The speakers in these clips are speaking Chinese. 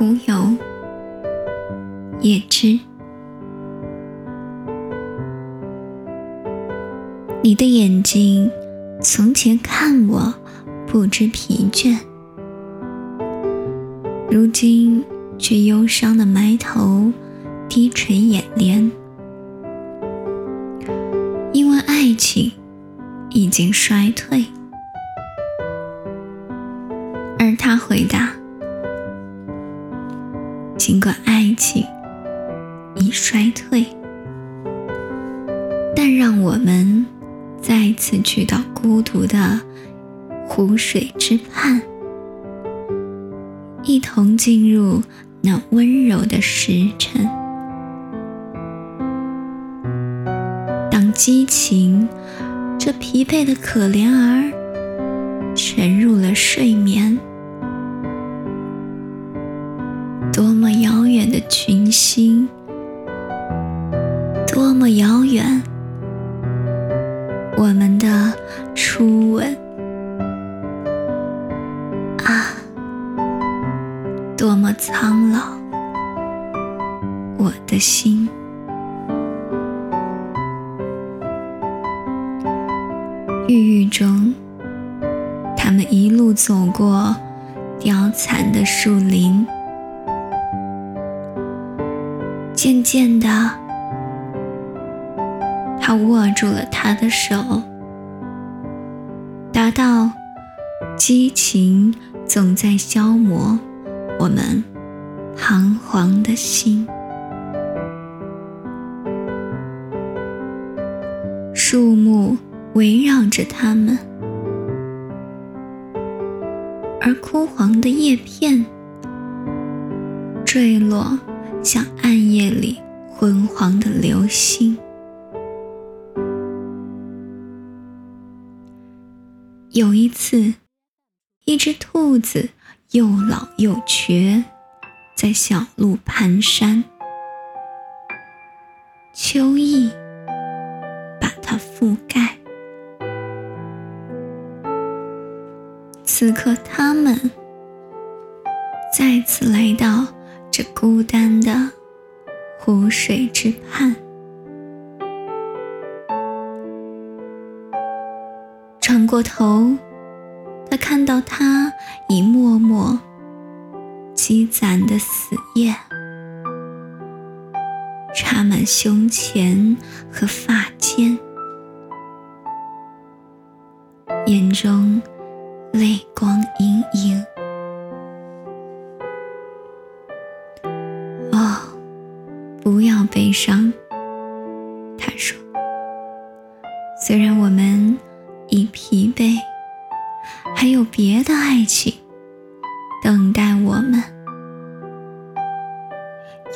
浮游，叶知。你的眼睛从前看我不知疲倦，如今却忧伤的埋头，低垂眼帘，因为爱情已经衰退。而他回答：“尽管爱情已衰退，但让我们。”再次去到孤独的湖水之畔，一同进入那温柔的时辰。当激情这疲惫的可怜儿沉入了睡眠，多么遥远的群星，多么遥远。我们的初吻啊，多么苍老！我的心，郁郁中，他们一路走过凋残的树林，渐渐的。他握住了她的手，达到激情总在消磨我们彷徨的心。树木围绕着他们，而枯黄的叶片坠落，像暗夜里昏黄的流星。有一次，一只兔子又老又瘸，在小路蹒跚。秋意把它覆盖。此刻，他们再次来到这孤单的湖水之畔。转过头，他看到他已默默积攒的死叶，插满胸前和发间，眼中泪光盈盈。悲伤，他说。虽然我们。已疲惫，还有别的爱情等待我们。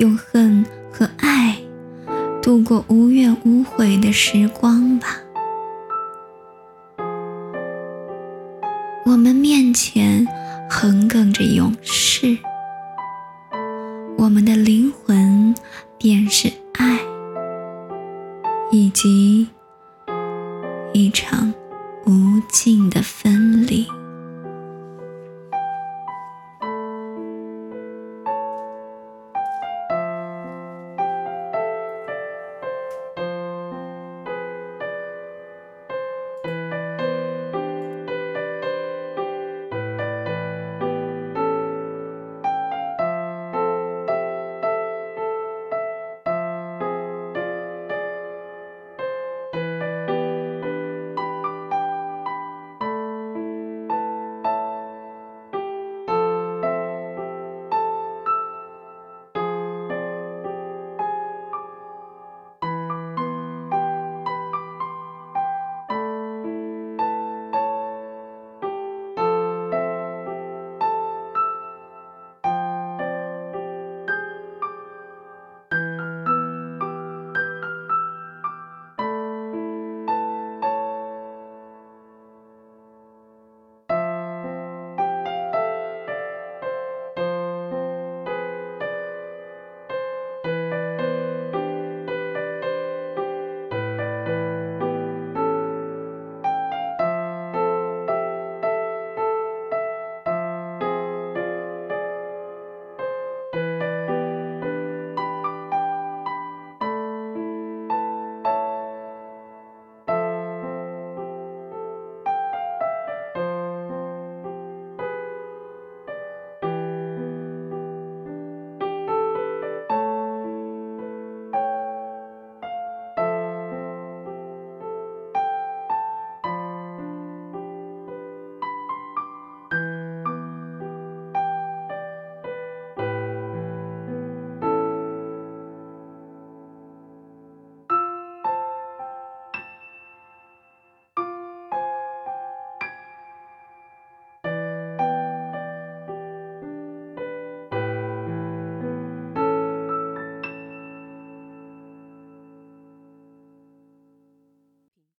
用恨和爱度过无怨无悔的时光吧。我们面前横亘着勇士，我们的灵魂便是爱，以及一场。无尽的分离。